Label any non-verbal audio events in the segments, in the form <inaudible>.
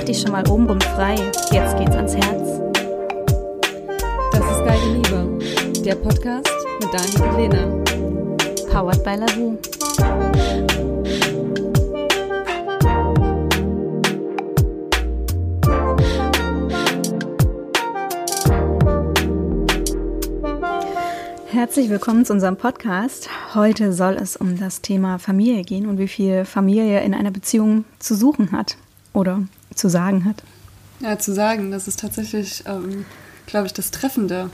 Mach dich schon mal obenrum frei. Jetzt geht's ans Herz. Das ist Geile Liebe, der Podcast mit Dani und Lena. Powered by Lavu. Herzlich willkommen zu unserem Podcast. Heute soll es um das Thema Familie gehen und wie viel Familie in einer Beziehung zu suchen hat oder zu sagen hat. Ja, zu sagen, das ist tatsächlich, ähm, glaube ich, das Treffende.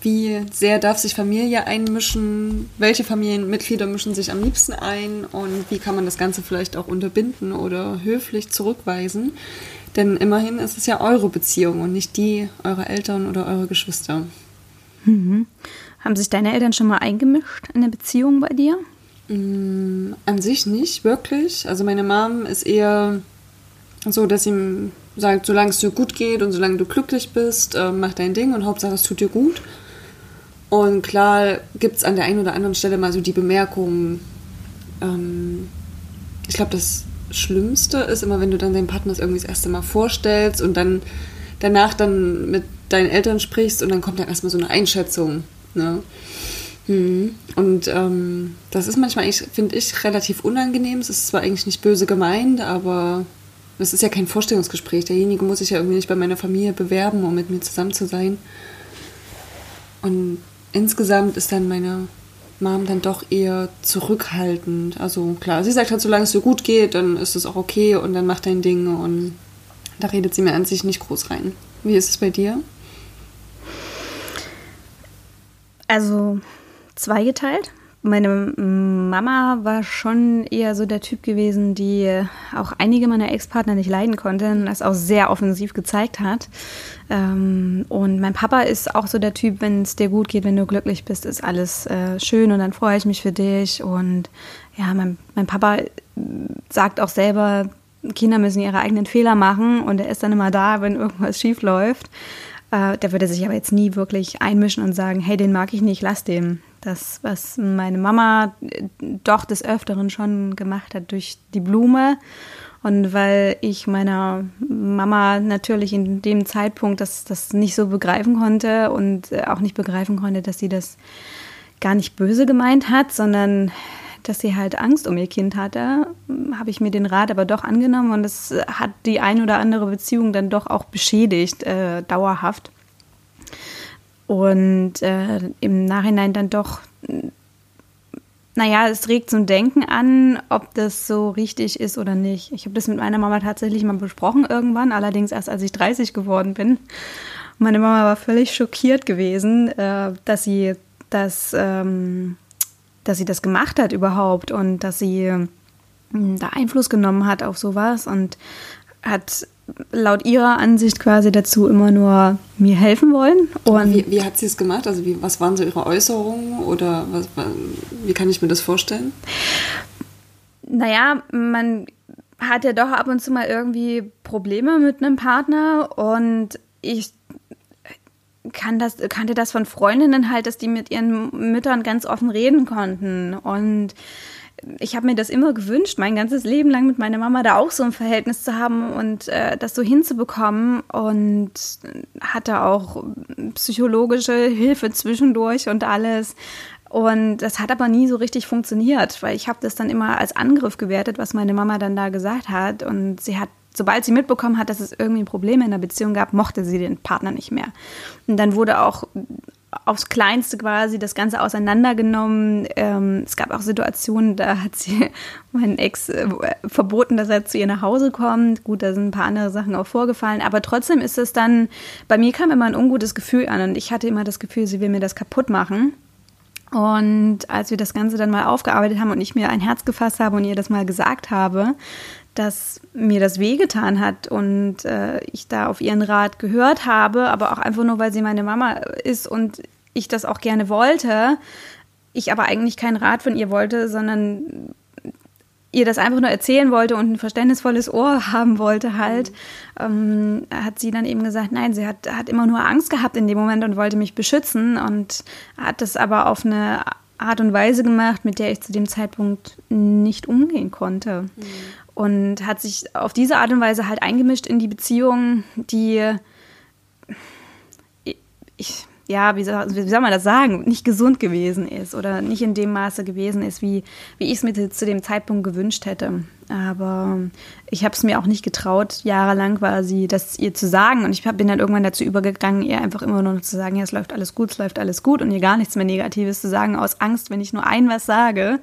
Wie sehr darf sich Familie einmischen? Welche Familienmitglieder mischen sich am liebsten ein? Und wie kann man das Ganze vielleicht auch unterbinden oder höflich zurückweisen? Denn immerhin ist es ja eure Beziehung und nicht die eurer Eltern oder eurer Geschwister. Mhm. Haben sich deine Eltern schon mal eingemischt in eine Beziehung bei dir? Mm, an sich nicht, wirklich. Also meine Mom ist eher so, dass sie sagt, solange es dir gut geht und solange du glücklich bist, äh, mach dein Ding und Hauptsache es tut dir gut. Und klar gibt es an der einen oder anderen Stelle mal so die Bemerkung, ähm, ich glaube, das Schlimmste ist immer, wenn du dann deinen Partner das irgendwie das erste Mal vorstellst und dann danach dann mit deinen Eltern sprichst und dann kommt dann erstmal so eine Einschätzung. Ne? Mhm. Und ähm, das ist manchmal, finde ich, relativ unangenehm. Es ist zwar eigentlich nicht böse gemeint, aber es ist ja kein Vorstellungsgespräch. Derjenige muss sich ja irgendwie nicht bei meiner Familie bewerben, um mit mir zusammen zu sein. Und insgesamt ist dann meine Mom dann doch eher zurückhaltend. Also klar, sie sagt halt, solange es dir gut geht, dann ist es auch okay und dann macht dein Ding und da redet sie mir an sich nicht groß rein. Wie ist es bei dir? Also zweigeteilt. Meine Mama war schon eher so der Typ gewesen, die auch einige meiner Ex-Partner nicht leiden konnte und das auch sehr offensiv gezeigt hat. Ähm, und mein Papa ist auch so der Typ, wenn es dir gut geht, wenn du glücklich bist, ist alles äh, schön und dann freue ich mich für dich. Und ja, mein, mein Papa sagt auch selber, Kinder müssen ihre eigenen Fehler machen und er ist dann immer da, wenn irgendwas schief läuft. Äh, der würde sich aber jetzt nie wirklich einmischen und sagen, hey, den mag ich nicht, lass den. Das, was meine Mama äh, doch des Öfteren schon gemacht hat durch die Blume. Und weil ich meiner Mama natürlich in dem Zeitpunkt das, das nicht so begreifen konnte und äh, auch nicht begreifen konnte, dass sie das gar nicht böse gemeint hat, sondern dass sie halt Angst um ihr Kind hatte, habe ich mir den Rat aber doch angenommen und es hat die ein oder andere Beziehung dann doch auch beschädigt, äh, dauerhaft. Und äh, im Nachhinein dann doch, naja, es regt zum Denken an, ob das so richtig ist oder nicht. Ich habe das mit meiner Mama tatsächlich mal besprochen irgendwann, allerdings erst als ich 30 geworden bin. Meine Mama war völlig schockiert gewesen, äh, dass sie das. Ähm, dass sie das gemacht hat überhaupt und dass sie hm, da Einfluss genommen hat auf sowas und hat laut ihrer Ansicht quasi dazu immer nur mir helfen wollen. Und wie, wie hat sie es gemacht? Also wie, was waren so ihre Äußerungen oder was, wie kann ich mir das vorstellen? Naja, man hat ja doch ab und zu mal irgendwie Probleme mit einem Partner und ich kann das, kannte das von Freundinnen halt, dass die mit ihren Müttern ganz offen reden konnten. Und ich habe mir das immer gewünscht, mein ganzes Leben lang mit meiner Mama da auch so ein Verhältnis zu haben und äh, das so hinzubekommen und hatte auch psychologische Hilfe zwischendurch und alles. Und das hat aber nie so richtig funktioniert, weil ich habe das dann immer als Angriff gewertet, was meine Mama dann da gesagt hat. Und sie hat sobald sie mitbekommen hat, dass es irgendwie Probleme in der Beziehung gab, mochte sie den Partner nicht mehr. Und dann wurde auch aufs Kleinste quasi das Ganze auseinandergenommen. Ähm, es gab auch Situationen, da hat sie <laughs> meinen Ex äh, verboten, dass er zu ihr nach Hause kommt. Gut, da sind ein paar andere Sachen auch vorgefallen, aber trotzdem ist es dann, bei mir kam immer ein ungutes Gefühl an und ich hatte immer das Gefühl, sie will mir das kaputt machen. Und als wir das Ganze dann mal aufgearbeitet haben und ich mir ein Herz gefasst habe und ihr das mal gesagt habe, dass mir das wehgetan hat und äh, ich da auf ihren Rat gehört habe, aber auch einfach nur, weil sie meine Mama ist und ich das auch gerne wollte, ich aber eigentlich keinen Rat von ihr wollte, sondern ihr das einfach nur erzählen wollte und ein verständnisvolles Ohr <laughs> haben wollte halt, ähm, hat sie dann eben gesagt, nein, sie hat, hat immer nur Angst gehabt in dem Moment und wollte mich beschützen und hat das aber auf eine Art und Weise gemacht, mit der ich zu dem Zeitpunkt nicht umgehen konnte. Mhm. Und hat sich auf diese Art und Weise halt eingemischt in die Beziehung, die ich, ja, wie soll, wie soll man das sagen, nicht gesund gewesen ist oder nicht in dem Maße gewesen ist, wie, wie ich es mir zu dem Zeitpunkt gewünscht hätte. Aber ich habe es mir auch nicht getraut, jahrelang quasi das ihr zu sagen. Und ich bin dann irgendwann dazu übergegangen, ihr einfach immer nur zu sagen, ja, es läuft alles gut, es läuft alles gut und ihr gar nichts mehr Negatives zu sagen, aus Angst, wenn ich nur ein was sage,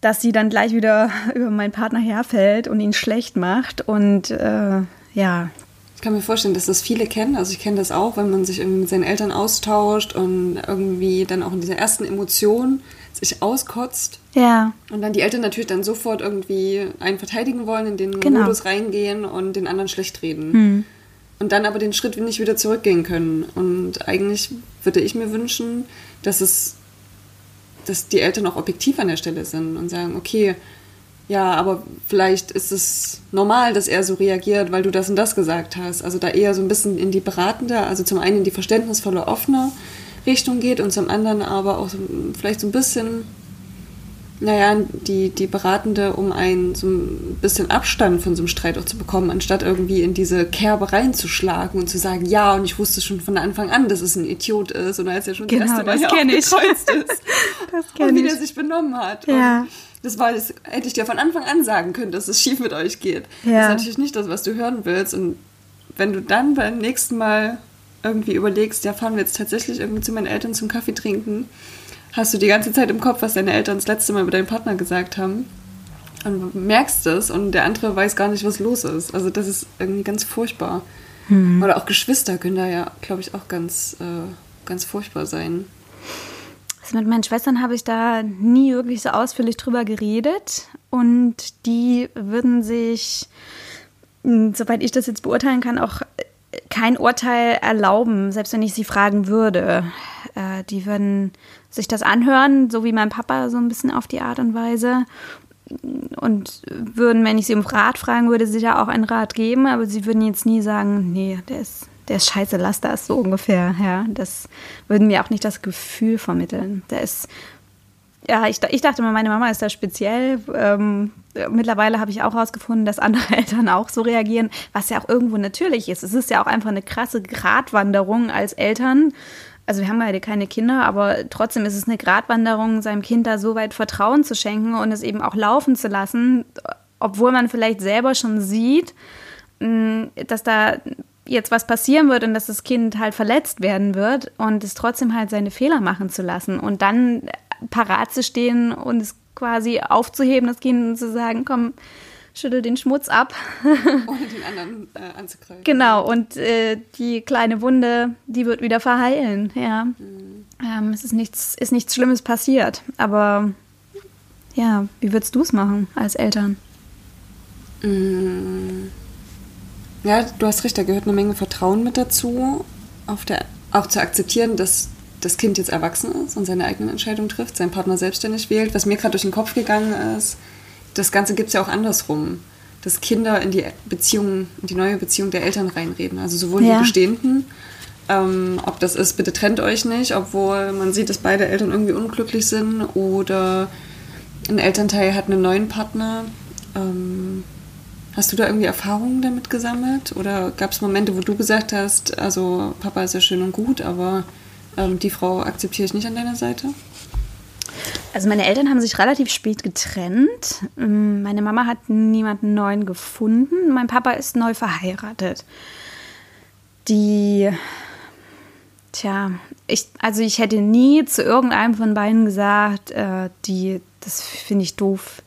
dass sie dann gleich wieder <laughs> über meinen Partner herfällt und ihn schlecht macht. Und äh, ja, ich kann mir vorstellen, dass das viele kennen. Also ich kenne das auch, wenn man sich irgendwie mit seinen Eltern austauscht und irgendwie dann auch in dieser ersten Emotion sich auskotzt. Ja. Und dann die Eltern natürlich dann sofort irgendwie einen verteidigen wollen, in den genau. Modus reingehen und den anderen schlecht reden. Hm. Und dann aber den Schritt nicht wieder zurückgehen können. Und eigentlich würde ich mir wünschen, dass es, dass die Eltern auch objektiv an der Stelle sind und sagen, okay, ja, aber vielleicht ist es normal, dass er so reagiert, weil du das und das gesagt hast. Also da eher so ein bisschen in die beratende, also zum einen in die verständnisvolle, offene Richtung geht und zum anderen aber auch vielleicht so ein bisschen, naja, die, die beratende, um einen so ein bisschen Abstand von so einem Streit auch zu bekommen, anstatt irgendwie in diese Kerbe reinzuschlagen und zu sagen, ja, und ich wusste schon von Anfang an, dass es ein Idiot ist und als er schon genau, das erste Mal <laughs> das hier ist das und wie der sich benommen hat. Ja. Und das war, das hätte ich dir von Anfang an sagen können, dass es schief mit euch geht. Ja. Das ist natürlich nicht das, was du hören willst. Und wenn du dann beim nächsten Mal irgendwie überlegst, ja, fahren wir jetzt tatsächlich irgendwie zu meinen Eltern zum Kaffee trinken, hast du die ganze Zeit im Kopf, was deine Eltern das letzte Mal über deinen Partner gesagt haben. Und merkst es und der andere weiß gar nicht, was los ist. Also das ist irgendwie ganz furchtbar. Hm. Oder auch Geschwister können da ja, glaube ich, auch ganz, äh, ganz furchtbar sein. Also mit meinen Schwestern habe ich da nie wirklich so ausführlich drüber geredet und die würden sich, hm, soweit ich das jetzt beurteilen kann, auch kein Urteil erlauben, selbst wenn ich sie fragen würde. Äh, die würden sich das anhören, so wie mein Papa so ein bisschen auf die Art und Weise und würden, wenn ich sie um Rat fragen würde, sicher auch einen Rat geben, aber sie würden jetzt nie sagen, nee, der ist der ist scheiße, lass das so ungefähr. Ja, das würden mir auch nicht das Gefühl vermitteln. Der ist, ja, ich, ich dachte mal, meine Mama ist da speziell. Ähm, mittlerweile habe ich auch herausgefunden, dass andere <laughs> Eltern auch so reagieren, was ja auch irgendwo natürlich ist. Es ist ja auch einfach eine krasse Gratwanderung als Eltern. Also wir haben beide keine Kinder, aber trotzdem ist es eine Gratwanderung, seinem Kind da so weit Vertrauen zu schenken und es eben auch laufen zu lassen, obwohl man vielleicht selber schon sieht, dass da jetzt was passieren wird und dass das Kind halt verletzt werden wird und es trotzdem halt seine Fehler machen zu lassen und dann parat zu stehen und es quasi aufzuheben, das Kind zu sagen, komm, schüttel den Schmutz ab. Ohne <laughs> den anderen äh, anzugreifen. Genau, und äh, die kleine Wunde, die wird wieder verheilen, ja. Mhm. Ähm, es ist nichts, ist nichts Schlimmes passiert, aber ja, wie würdest du es machen als Eltern? Mhm. Ja, du hast recht, da gehört eine Menge Vertrauen mit dazu, auf der, auch zu akzeptieren, dass das Kind jetzt erwachsen ist und seine eigenen Entscheidungen trifft, seinen Partner selbstständig wählt. Was mir gerade durch den Kopf gegangen ist, das Ganze gibt es ja auch andersrum, dass Kinder in die Beziehung, in die neue Beziehung der Eltern reinreden. Also sowohl ja. die bestehenden, ähm, ob das ist, bitte trennt euch nicht, obwohl man sieht, dass beide Eltern irgendwie unglücklich sind oder ein Elternteil hat einen neuen Partner. Ähm, Hast du da irgendwie Erfahrungen damit gesammelt? Oder gab es Momente, wo du gesagt hast, also Papa ist ja schön und gut, aber ähm, die Frau akzeptiere ich nicht an deiner Seite? Also meine Eltern haben sich relativ spät getrennt. Ähm, meine Mama hat niemanden neuen gefunden. Mein Papa ist neu verheiratet. Die, tja, ich, also ich hätte nie zu irgendeinem von beiden gesagt, äh, die, das finde ich doof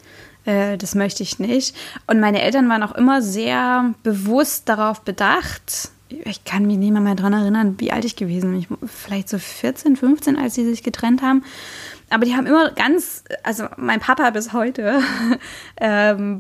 äh, das möchte ich nicht. Und meine Eltern waren auch immer sehr bewusst darauf bedacht. Ich kann mich nicht mehr daran erinnern, wie alt ich gewesen bin. vielleicht so 14, 15, als sie sich getrennt haben aber die haben immer ganz, also mein Papa bis heute, <laughs> ähm,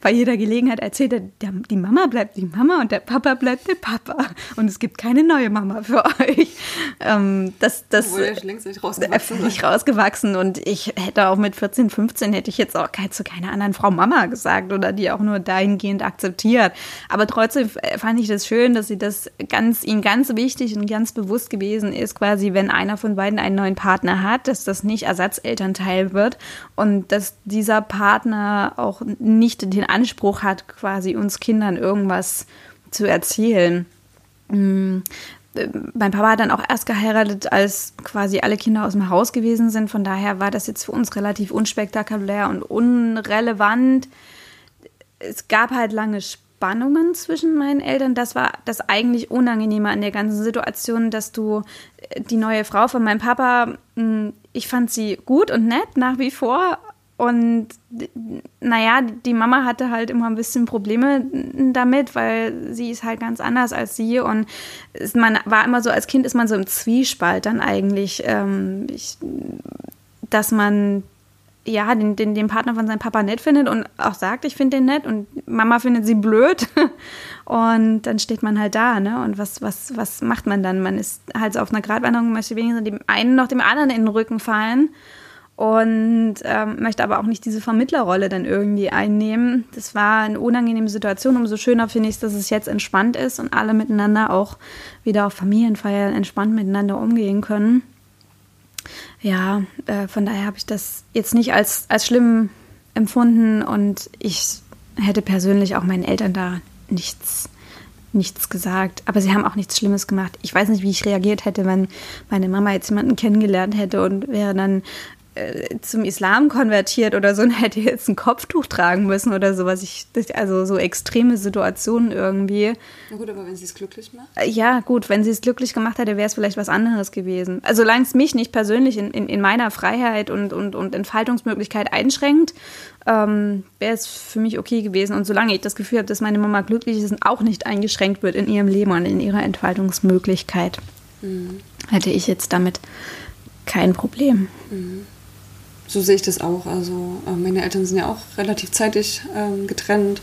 bei jeder Gelegenheit erzählt er, der, die Mama bleibt die Mama und der Papa bleibt der Papa. Und es gibt keine neue Mama für euch. Ähm, das, das, Obwohl er längst nicht rausgewachsen Nicht rausgewachsen. Und ich hätte auch mit 14, 15 hätte ich jetzt auch zu keiner anderen Frau Mama gesagt oder die auch nur dahingehend akzeptiert. Aber trotzdem fand ich das schön, dass sie das ganz, ihnen ganz wichtig und ganz bewusst gewesen ist, quasi, wenn einer von beiden einen neuen Partner hat, dass das nicht Ersatzelternteil wird und dass dieser Partner auch nicht den Anspruch hat, quasi uns Kindern irgendwas zu erzählen. Mm, mein Papa hat dann auch erst geheiratet, als quasi alle Kinder aus dem Haus gewesen sind. Von daher war das jetzt für uns relativ unspektakulär und unrelevant. Es gab halt lange Spannungen zwischen meinen Eltern. Das war das eigentlich Unangenehme an der ganzen Situation, dass du äh, die neue Frau von meinem Papa, hm, ich fand sie gut und nett nach wie vor, und naja, die Mama hatte halt immer ein bisschen Probleme damit, weil sie ist halt ganz anders als sie. Und man war immer so, als Kind ist man so im Zwiespalt dann eigentlich, ähm, ich, dass man ja den, den, den Partner von seinem Papa nett findet und auch sagt, ich finde den nett und Mama findet sie blöd. <laughs> Und dann steht man halt da, ne? Und was, was, was macht man dann? Man ist halt so auf einer Gratwanderung, möchte wenigstens dem einen noch dem anderen in den Rücken fallen und ähm, möchte aber auch nicht diese Vermittlerrolle dann irgendwie einnehmen. Das war eine unangenehme Situation. Umso schöner finde ich es, dass es jetzt entspannt ist und alle miteinander auch wieder auf Familienfeiern entspannt miteinander umgehen können. Ja, äh, von daher habe ich das jetzt nicht als, als schlimm empfunden und ich hätte persönlich auch meinen Eltern da nichts nichts gesagt. Aber sie haben auch nichts Schlimmes gemacht. Ich weiß nicht, wie ich reagiert hätte, wenn meine Mama jetzt jemanden kennengelernt hätte und wäre dann äh, zum Islam konvertiert oder so <laughs> und hätte jetzt ein Kopftuch tragen müssen oder sowas. Ich, also so extreme Situationen irgendwie. Na gut, aber wenn sie es glücklich macht? Äh, ja, gut, wenn sie es glücklich gemacht hätte, wäre es vielleicht was anderes gewesen. Also solange es mich nicht persönlich in, in, in meiner Freiheit und, und, und Entfaltungsmöglichkeit einschränkt, ähm, wäre es für mich okay gewesen. Und solange ich das Gefühl habe, dass meine Mama glücklich ist und auch nicht eingeschränkt wird in ihrem Leben und in ihrer Entfaltungsmöglichkeit, mhm. hätte ich jetzt damit kein Problem. Mhm so sehe ich das auch. Also äh, meine Eltern sind ja auch relativ zeitig ähm, getrennt.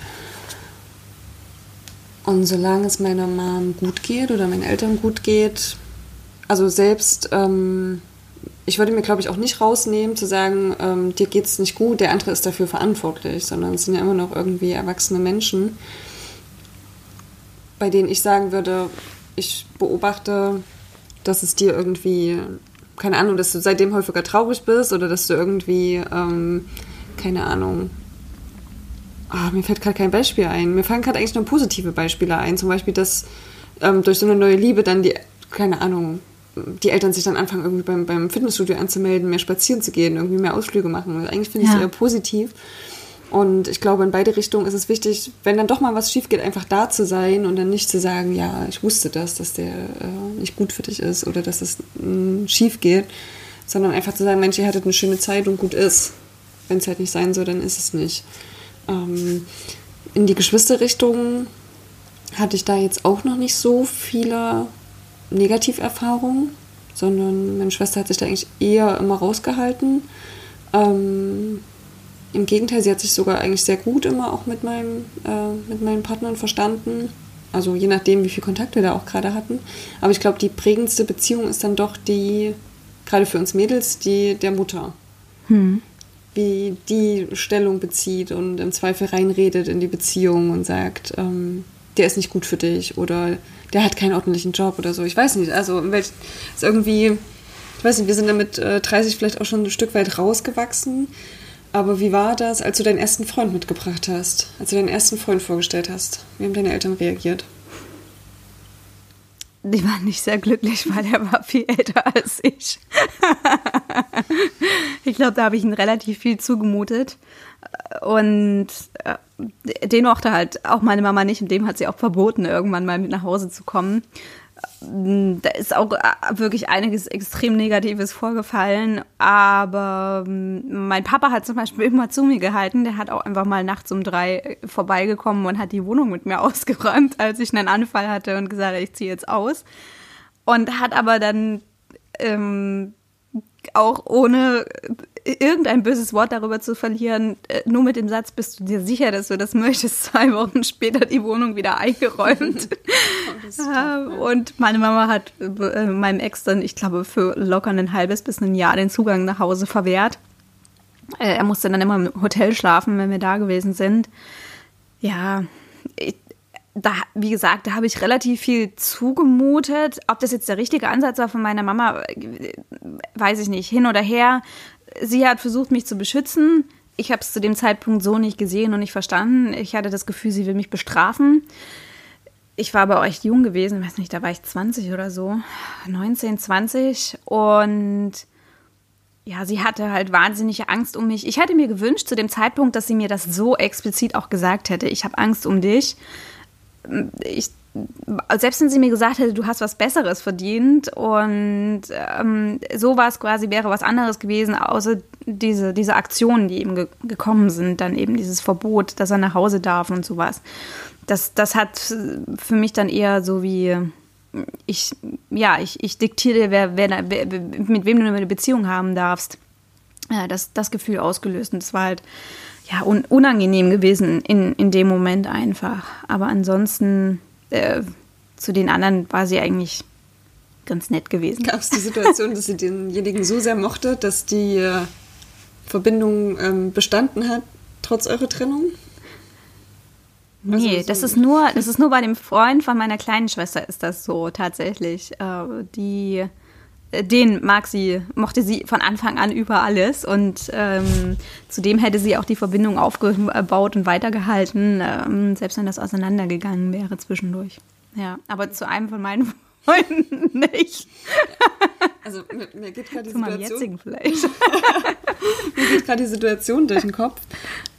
Und solange es meiner Mom gut geht oder meinen Eltern gut geht, also selbst, ähm, ich würde mir, glaube ich, auch nicht rausnehmen, zu sagen, ähm, dir geht es nicht gut, der andere ist dafür verantwortlich, sondern es sind ja immer noch irgendwie erwachsene Menschen, bei denen ich sagen würde, ich beobachte, dass es dir irgendwie keine Ahnung, dass du seitdem häufiger traurig bist oder dass du irgendwie, ähm, keine Ahnung, oh, mir fällt gerade kein Beispiel ein. Mir fallen gerade eigentlich nur positive Beispiele ein. Zum Beispiel, dass ähm, durch so eine neue Liebe dann die, keine Ahnung, die Eltern sich dann anfangen, irgendwie beim, beim Fitnessstudio anzumelden, mehr spazieren zu gehen, irgendwie mehr Ausflüge machen. Also eigentlich finde ich es eher positiv. Und ich glaube, in beide Richtungen ist es wichtig, wenn dann doch mal was schief geht, einfach da zu sein und dann nicht zu sagen, ja, ich wusste das, dass der äh, nicht gut für dich ist oder dass es äh, schief geht, sondern einfach zu sagen, Mensch, ihr hattet eine schöne Zeit und gut ist. Wenn es halt nicht sein soll, dann ist es nicht. Ähm, in die Geschwisterrichtung hatte ich da jetzt auch noch nicht so viele Negativerfahrungen, sondern meine Schwester hat sich da eigentlich eher immer rausgehalten. Ähm, im Gegenteil, sie hat sich sogar eigentlich sehr gut immer auch mit, meinem, äh, mit meinen Partnern verstanden. Also je nachdem, wie viel Kontakt wir da auch gerade hatten. Aber ich glaube, die prägendste Beziehung ist dann doch die, gerade für uns Mädels, die der Mutter. Hm. Wie die Stellung bezieht und im Zweifel reinredet in die Beziehung und sagt, ähm, der ist nicht gut für dich oder der hat keinen ordentlichen Job oder so. Ich weiß nicht. Also ist irgendwie, ich weiß nicht, wir sind damit äh, 30 vielleicht auch schon ein Stück weit rausgewachsen. Aber wie war das, als du deinen ersten Freund mitgebracht hast? Als du deinen ersten Freund vorgestellt hast? Wie haben deine Eltern reagiert? Die waren nicht sehr glücklich, weil er war viel älter als ich. <laughs> ich glaube, da habe ich ihn relativ viel zugemutet. Und äh, den mochte halt auch meine Mama nicht und dem hat sie auch verboten, irgendwann mal mit nach Hause zu kommen da ist auch äh, wirklich einiges extrem Negatives vorgefallen. Aber ähm, mein Papa hat zum Beispiel immer zu mir gehalten. Der hat auch einfach mal nachts um drei äh, vorbeigekommen und hat die Wohnung mit mir <laughs> ausgeräumt, als ich einen Anfall hatte und gesagt, ich ziehe jetzt aus. Und hat aber dann ähm, auch ohne irgendein böses Wort darüber zu verlieren, äh, nur mit dem Satz, bist du dir sicher, dass du das möchtest, <laughs> zwei Wochen später die Wohnung wieder eingeräumt. <laughs> oh, und meine Mama hat äh, meinem Ex dann, ich glaube, für locker ein halbes bis ein Jahr den Zugang nach Hause verwehrt. Äh, er musste dann immer im Hotel schlafen, wenn wir da gewesen sind. Ja, ich, da, wie gesagt, da habe ich relativ viel zugemutet. Ob das jetzt der richtige Ansatz war von meiner Mama, weiß ich nicht. Hin oder her. Sie hat versucht, mich zu beschützen. Ich habe es zu dem Zeitpunkt so nicht gesehen und nicht verstanden. Ich hatte das Gefühl, sie will mich bestrafen. Ich war aber auch echt jung gewesen, weiß nicht, da war ich 20 oder so, 19, 20 und ja, sie hatte halt wahnsinnige Angst um mich. Ich hätte mir gewünscht zu dem Zeitpunkt, dass sie mir das so explizit auch gesagt hätte. Ich habe Angst um dich ich, selbst wenn sie mir gesagt hätte, du hast was Besseres verdient und ähm, sowas quasi wäre was anderes gewesen, außer diese, diese Aktionen, die eben ge gekommen sind, dann eben dieses Verbot, dass er nach Hause darf und sowas. Das, das hat für mich dann eher so wie, ich, ja, ich, ich diktiere, wer, wer, wer, mit wem du eine Beziehung haben darfst. Ja, das, das Gefühl ausgelöst. Und das war halt, ja, un unangenehm gewesen in, in dem Moment einfach. Aber ansonsten äh, zu den anderen war sie eigentlich ganz nett gewesen. Gab es die Situation, dass sie denjenigen so sehr mochte, dass die äh, Verbindung ähm, bestanden hat, trotz eurer Trennung? Nee, also so das ist nur, das ist nur bei dem Freund von meiner kleinen Schwester ist das so tatsächlich. Äh, die den mag sie, mochte sie von Anfang an über alles und ähm, zudem hätte sie auch die Verbindung aufgebaut und weitergehalten, ähm, selbst wenn das auseinandergegangen wäre zwischendurch. Ja, aber zu einem von meinen <laughs> Freunden nicht. Also mir, mir geht gerade die zu Situation. jetzigen vielleicht. <laughs> mir geht gerade die Situation durch den Kopf.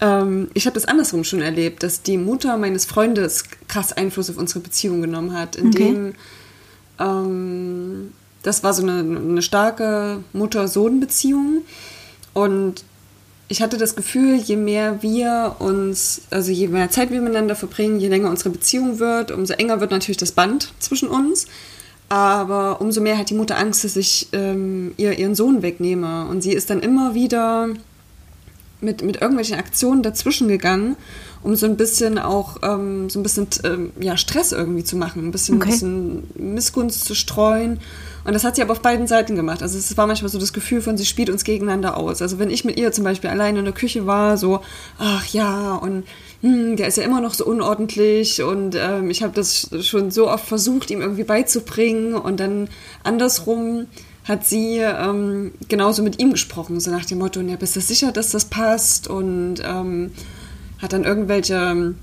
Ähm, ich habe das andersrum schon erlebt, dass die Mutter meines Freundes krass Einfluss auf unsere Beziehung genommen hat, indem okay. Das war so eine, eine starke Mutter-Sohn-Beziehung. Und ich hatte das Gefühl, je mehr wir uns, also je mehr Zeit wir miteinander verbringen, je länger unsere Beziehung wird, umso enger wird natürlich das Band zwischen uns. Aber umso mehr hat die Mutter Angst, dass ich ähm, ihr ihren Sohn wegnehme. Und sie ist dann immer wieder mit, mit irgendwelchen Aktionen dazwischen gegangen, um so ein bisschen auch ähm, so ein bisschen ähm, ja, Stress irgendwie zu machen, ein bisschen, okay. ein bisschen Missgunst zu streuen. Und das hat sie aber auf beiden Seiten gemacht. Also es war manchmal so das Gefühl von, sie spielt uns gegeneinander aus. Also wenn ich mit ihr zum Beispiel alleine in der Küche war, so, ach ja, und hm, der ist ja immer noch so unordentlich und ähm, ich habe das schon so oft versucht, ihm irgendwie beizubringen und dann andersrum hat sie ähm, genauso mit ihm gesprochen, so nach dem Motto, ja, bist du sicher, dass das passt und ähm, hat dann irgendwelche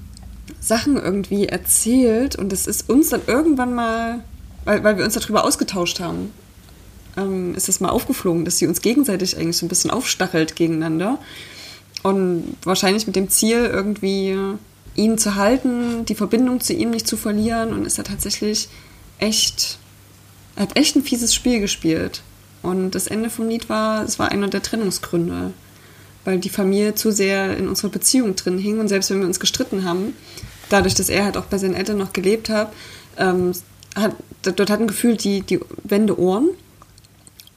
Sachen irgendwie erzählt und das ist uns dann irgendwann mal weil, weil wir uns darüber ausgetauscht haben, ähm, ist es mal aufgeflogen, dass sie uns gegenseitig eigentlich so ein bisschen aufstachelt gegeneinander. Und wahrscheinlich mit dem Ziel, irgendwie ihn zu halten, die Verbindung zu ihm nicht zu verlieren. Und ist er tatsächlich echt, hat echt ein fieses Spiel gespielt. Und das Ende vom Lied war, es war einer der Trennungsgründe. Weil die Familie zu sehr in unserer Beziehung drin hing. Und selbst wenn wir uns gestritten haben, dadurch, dass er halt auch bei seinen Eltern noch gelebt hat, ähm, hat, dort hatten gefühlt die, die Wände Ohren.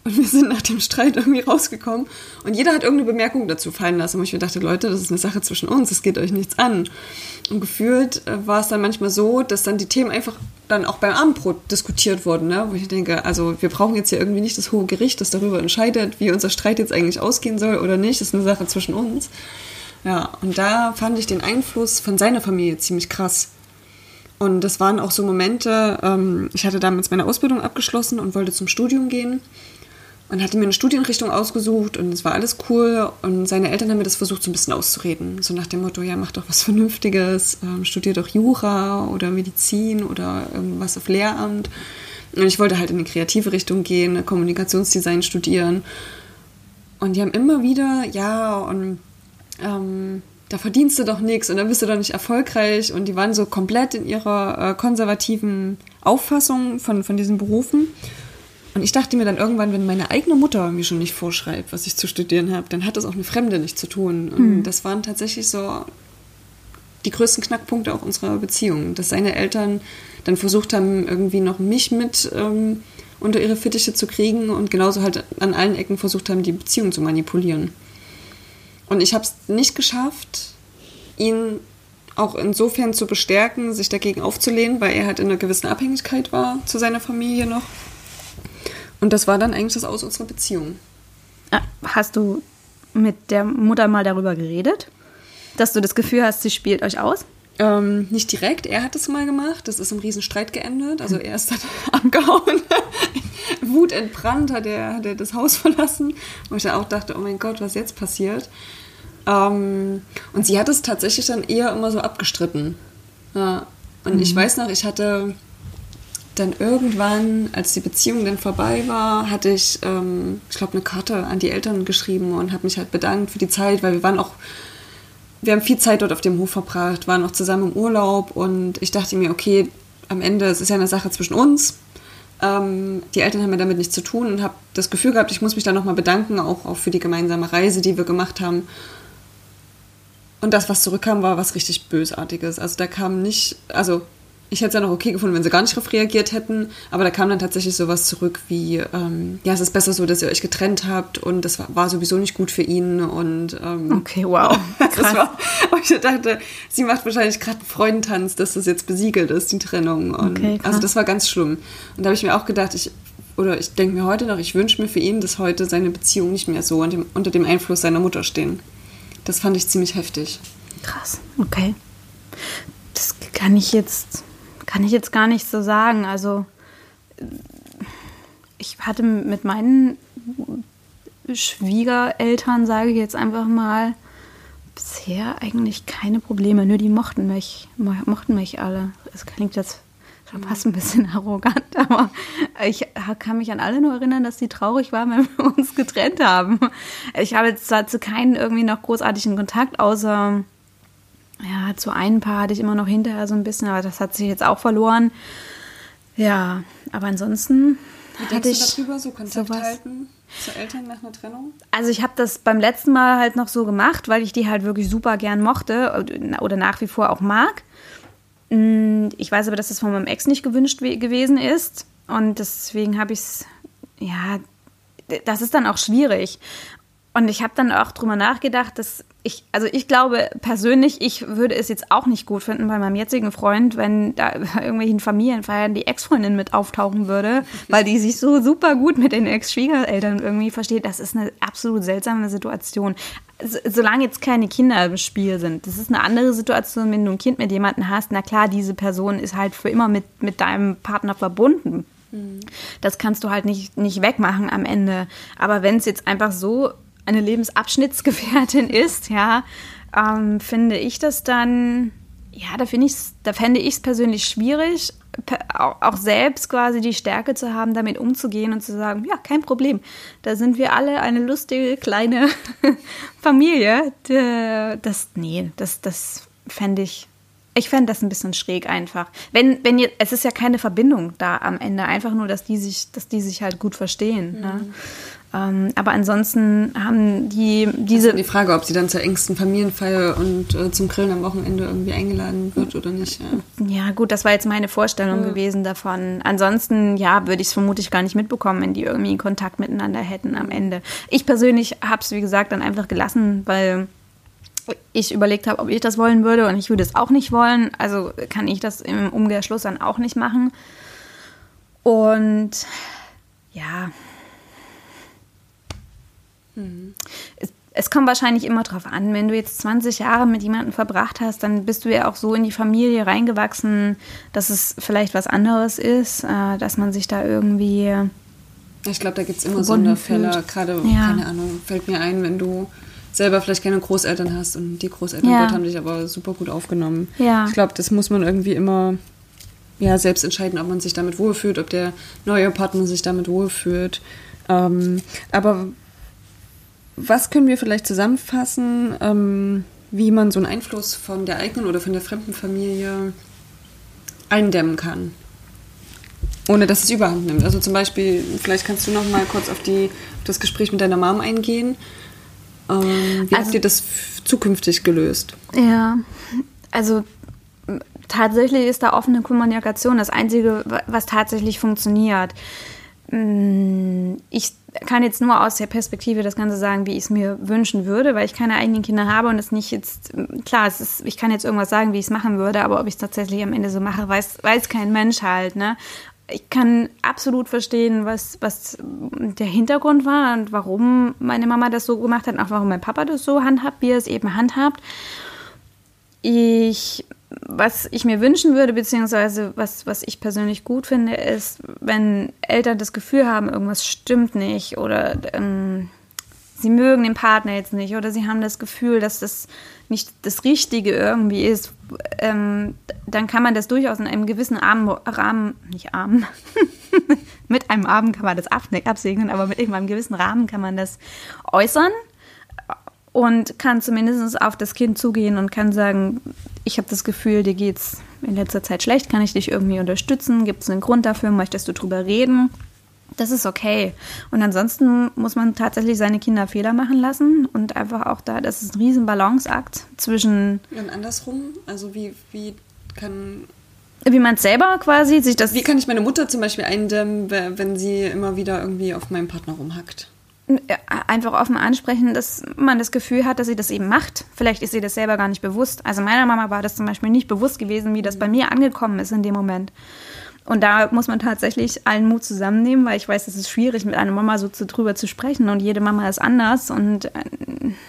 Und wir sind nach dem Streit irgendwie rausgekommen. Und jeder hat irgendeine Bemerkung dazu fallen lassen. Und ich mir dachte, Leute, das ist eine Sache zwischen uns, es geht euch nichts an. Und gefühlt äh, war es dann manchmal so, dass dann die Themen einfach dann auch beim Abendbrot diskutiert wurden. Ne? Wo ich denke, also wir brauchen jetzt hier irgendwie nicht das hohe Gericht, das darüber entscheidet, wie unser Streit jetzt eigentlich ausgehen soll oder nicht. Das ist eine Sache zwischen uns. Ja, und da fand ich den Einfluss von seiner Familie ziemlich krass. Und das waren auch so Momente, ähm, ich hatte damals meine Ausbildung abgeschlossen und wollte zum Studium gehen und hatte mir eine Studienrichtung ausgesucht und es war alles cool. Und seine Eltern haben mir das versucht, so ein bisschen auszureden. So nach dem Motto, ja, mach doch was Vernünftiges, ähm, studier doch Jura oder Medizin oder irgendwas auf Lehramt. Und ich wollte halt in eine kreative Richtung gehen, Kommunikationsdesign studieren. Und die haben immer wieder, ja, und ähm, da verdienst du doch nichts und dann bist du doch nicht erfolgreich. Und die waren so komplett in ihrer äh, konservativen Auffassung von, von diesen Berufen. Und ich dachte mir dann irgendwann, wenn meine eigene Mutter mir schon nicht vorschreibt, was ich zu studieren habe, dann hat das auch eine Fremde nicht zu tun. Und hm. das waren tatsächlich so die größten Knackpunkte auch unserer Beziehung, dass seine Eltern dann versucht haben, irgendwie noch mich mit ähm, unter ihre Fittiche zu kriegen und genauso halt an allen Ecken versucht haben, die Beziehung zu manipulieren. Und ich habe es nicht geschafft, ihn auch insofern zu bestärken, sich dagegen aufzulehnen, weil er halt in einer gewissen Abhängigkeit war zu seiner Familie noch. Und das war dann eigentlich das Aus unserer Beziehung. Ah, hast du mit der Mutter mal darüber geredet? Dass du das Gefühl hast, sie spielt euch aus? Ähm, nicht direkt, er hat es mal gemacht. Das ist im Riesenstreit geendet. Also er ist dann <laughs> abgehauen. <laughs> Wut entbrannt hat er, hat er das Haus <laughs> verlassen. Wo ich dann auch dachte, oh mein Gott, was jetzt passiert. Ähm, und sie hat es tatsächlich dann eher immer so abgestritten. Ja. Und mhm. ich weiß noch, ich hatte dann irgendwann, als die Beziehung dann vorbei war, hatte ich, ähm, ich glaube, eine Karte an die Eltern geschrieben und habe mich halt bedankt für die Zeit, weil wir waren auch, wir haben viel Zeit dort auf dem Hof verbracht, waren auch zusammen im Urlaub und ich dachte mir, okay, am Ende, es ist ja eine Sache zwischen uns. Ähm, die Eltern haben ja damit nichts zu tun und habe das Gefühl gehabt, ich muss mich da nochmal bedanken, auch, auch für die gemeinsame Reise, die wir gemacht haben. Und das, was zurückkam, war was richtig Bösartiges. Also da kam nicht, also ich hätte es ja noch okay gefunden, wenn sie gar nicht darauf reagiert hätten, aber da kam dann tatsächlich sowas zurück wie, ähm, ja, es ist besser so, dass ihr euch getrennt habt und das war, war sowieso nicht gut für ihn und ähm, Okay, wow. <laughs> Krass. war, und ich dachte, sie macht wahrscheinlich gerade einen Freudentanz, dass das jetzt besiegelt ist, die Trennung. Und, okay, also das war ganz schlimm. Und da habe ich mir auch gedacht, ich, oder ich denke mir heute noch, ich wünsche mir für ihn, dass heute seine Beziehung nicht mehr so unter dem Einfluss seiner Mutter stehen. Das fand ich ziemlich heftig. Krass, okay. Das kann ich jetzt kann ich jetzt gar nicht so sagen. Also ich hatte mit meinen Schwiegereltern, sage ich jetzt einfach mal, bisher eigentlich keine Probleme. Nur die mochten mich, mochten mich alle. Das klingt jetzt schon fast ein bisschen arrogant, aber ich kann mich an alle nur erinnern, dass sie traurig waren, wenn wir uns getrennt haben. Ich habe jetzt dazu keinen irgendwie noch großartigen Kontakt, außer ja, zu einem Paar hatte ich immer noch hinterher so ein bisschen, aber das hat sich jetzt auch verloren. Ja, aber ansonsten Wie hatte ich darüber, so Kontakt sowas. halten zu Eltern nach einer Trennung? Also ich habe das beim letzten Mal halt noch so gemacht, weil ich die halt wirklich super gern mochte oder nach wie vor auch mag. Mm, ich weiß aber, dass das von meinem Ex nicht gewünscht gewesen ist und deswegen habe ich es, ja, das ist dann auch schwierig. Und ich habe dann auch drüber nachgedacht, dass ich, also ich glaube persönlich, ich würde es jetzt auch nicht gut finden bei meinem jetzigen Freund, wenn da bei <laughs> irgendwelchen Familienfeiern die Ex-Freundin mit auftauchen würde, weil die sich so super gut mit den Ex-Schwiegereltern irgendwie versteht. Das ist eine absolut seltsame Situation. Solange jetzt keine Kinder im Spiel sind. Das ist eine andere Situation, wenn du ein Kind mit jemandem hast. Na klar, diese Person ist halt für immer mit, mit deinem Partner verbunden. Mhm. Das kannst du halt nicht, nicht wegmachen am Ende. Aber wenn es jetzt einfach so eine Lebensabschnittsgefährtin <laughs> ist, ja, ähm, finde ich das dann, ja, da finde ich da fände ich es persönlich schwierig, auch selbst quasi die Stärke zu haben, damit umzugehen und zu sagen, ja, kein Problem. Da sind wir alle eine lustige kleine <laughs> Familie. Das, nee, das, das fände ich, ich fände das ein bisschen schräg einfach. Wenn, wenn ihr, es ist ja keine Verbindung da am Ende, einfach nur, dass die sich, dass die sich halt gut verstehen. Ne? Mhm. Ne? Ähm, aber ansonsten haben die diese. Also die Frage, ob sie dann zur engsten Familienfeier und äh, zum Grillen am Wochenende irgendwie eingeladen wird oder nicht. Ja, ja gut, das war jetzt meine Vorstellung ja. gewesen davon. Ansonsten, ja, würde ich es vermutlich gar nicht mitbekommen, wenn die irgendwie Kontakt miteinander hätten am Ende. Ich persönlich habe es, wie gesagt, dann einfach gelassen, weil ich überlegt habe, ob ich das wollen würde und ich würde es auch nicht wollen. Also kann ich das im Umkehrschluss dann auch nicht machen. Und ja, es, es, kommt wahrscheinlich immer drauf an, wenn du jetzt 20 Jahre mit jemandem verbracht hast, dann bist du ja auch so in die Familie reingewachsen, dass es vielleicht was anderes ist, äh, dass man sich da irgendwie. Ich glaube, da gibt es immer Sonderfälle. Gerade, ja. keine Ahnung, fällt mir ein, wenn du selber vielleicht keine Großeltern hast und die Großeltern ja. dort haben dich aber super gut aufgenommen. Ja. Ich glaube, das muss man irgendwie immer ja, selbst entscheiden, ob man sich damit wohlfühlt, ob der neue Partner sich damit wohlfühlt. Ähm, aber was können wir vielleicht zusammenfassen, ähm, wie man so einen Einfluss von der eigenen oder von der fremden Familie eindämmen kann? Ohne dass es überhand nimmt. Also zum Beispiel, vielleicht kannst du noch mal kurz auf, die, auf das Gespräch mit deiner Mom eingehen. Ähm, wie also, habt ihr das zukünftig gelöst? Ja, also tatsächlich ist da offene Kommunikation das Einzige, was tatsächlich funktioniert. Mm, ich kann jetzt nur aus der Perspektive das Ganze sagen, wie ich es mir wünschen würde, weil ich keine eigenen Kinder habe und es nicht jetzt, klar, es ist, ich kann jetzt irgendwas sagen, wie ich es machen würde, aber ob ich es tatsächlich am Ende so mache, weiß, weiß kein Mensch halt, ne? Ich kann absolut verstehen, was, was der Hintergrund war und warum meine Mama das so gemacht hat und auch warum mein Papa das so handhabt, wie er es eben handhabt. Ich, was ich mir wünschen würde, beziehungsweise was, was ich persönlich gut finde, ist, wenn Eltern das Gefühl haben, irgendwas stimmt nicht oder ähm, sie mögen den Partner jetzt nicht oder sie haben das Gefühl, dass das nicht das Richtige irgendwie ist, ähm, dann kann man das durchaus in einem gewissen Rahmen, Rahmen nicht Arm, <laughs> mit einem Abend kann man das absegnen, aber mit einem gewissen Rahmen kann man das äußern und kann zumindest auf das Kind zugehen und kann sagen, ich habe das Gefühl, dir geht's in letzter Zeit schlecht, kann ich dich irgendwie unterstützen? Gibt es einen Grund dafür? Möchtest du drüber reden? Das ist okay. Und ansonsten muss man tatsächlich seine Kinder Fehler machen lassen und einfach auch da, das ist ein riesen Balanceakt zwischen. Und andersrum, also wie, wie kann wie man selber quasi sich das. Wie kann ich meine Mutter zum Beispiel eindämmen, wenn sie immer wieder irgendwie auf meinen Partner rumhackt? Einfach offen ansprechen, dass man das Gefühl hat, dass sie das eben macht. Vielleicht ist sie das selber gar nicht bewusst. Also meiner Mama war das zum Beispiel nicht bewusst gewesen, wie das bei mir angekommen ist in dem Moment. Und da muss man tatsächlich allen Mut zusammennehmen, weil ich weiß, es ist schwierig, mit einer Mama so zu, drüber zu sprechen. Und jede Mama ist anders und äh,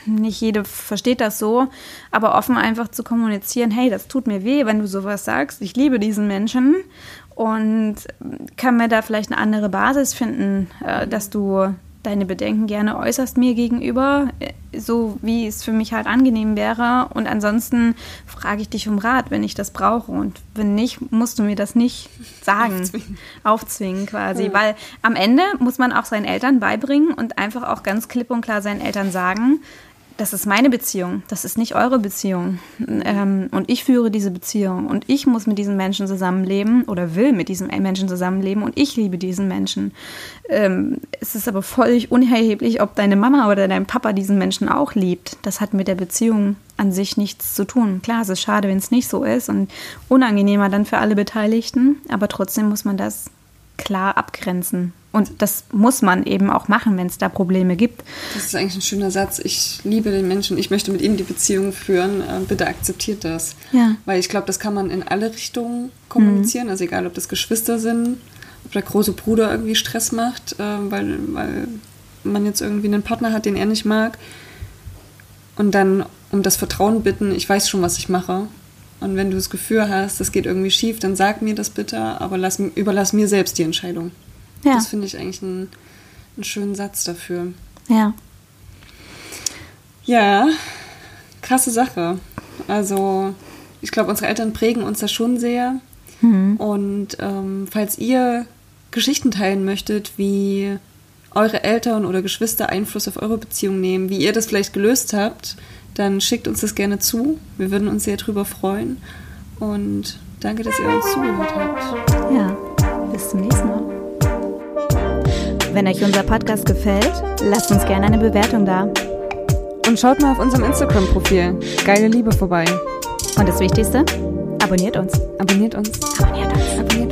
nicht jede versteht das so. Aber offen einfach zu kommunizieren, hey, das tut mir weh, wenn du sowas sagst. Ich liebe diesen Menschen und kann mir da vielleicht eine andere Basis finden, äh, dass du deine Bedenken gerne äußerst mir gegenüber, äh, so wie es für mich halt angenehm wäre. Und ansonsten frage ich dich um Rat, wenn ich das brauche. Und wenn nicht, musst du mir das nicht sagen. Aufzwingen, Aufzwingen quasi. Ja. Weil am Ende muss man auch seinen Eltern beibringen und einfach auch ganz klipp und klar seinen Eltern sagen, das ist meine Beziehung, das ist nicht eure Beziehung. Ähm, und ich führe diese Beziehung und ich muss mit diesen Menschen zusammenleben oder will mit diesen Menschen zusammenleben und ich liebe diesen Menschen. Ähm, es ist aber völlig unerheblich, ob deine Mama oder dein Papa diesen Menschen auch liebt. Das hat mit der Beziehung an sich nichts zu tun. Klar, es ist schade, wenn es nicht so ist und unangenehmer dann für alle Beteiligten, aber trotzdem muss man das klar abgrenzen. Und das muss man eben auch machen, wenn es da Probleme gibt. Das ist eigentlich ein schöner Satz. Ich liebe den Menschen, ich möchte mit ihm die Beziehung führen. Äh, bitte akzeptiert das. Ja. Weil ich glaube, das kann man in alle Richtungen kommunizieren. Mhm. Also egal, ob das Geschwister sind, ob der große Bruder irgendwie Stress macht, äh, weil, weil man jetzt irgendwie einen Partner hat, den er nicht mag. Und dann um das Vertrauen bitten, ich weiß schon, was ich mache. Und wenn du das Gefühl hast, das geht irgendwie schief, dann sag mir das bitte, aber lass, überlass mir selbst die Entscheidung. Ja. Das finde ich eigentlich einen, einen schönen Satz dafür. Ja. Ja, krasse Sache. Also, ich glaube, unsere Eltern prägen uns da schon sehr. Mhm. Und ähm, falls ihr Geschichten teilen möchtet, wie eure Eltern oder Geschwister Einfluss auf eure Beziehung nehmen, wie ihr das vielleicht gelöst habt, dann schickt uns das gerne zu. Wir würden uns sehr drüber freuen. Und danke, dass ihr uns zugehört habt. Ja, bis zum nächsten Mal. Wenn euch unser Podcast gefällt, lasst uns gerne eine Bewertung da. Und schaut mal auf unserem Instagram-Profil Geile Liebe vorbei. Und das Wichtigste, abonniert uns. Abonniert uns. Abonniert uns.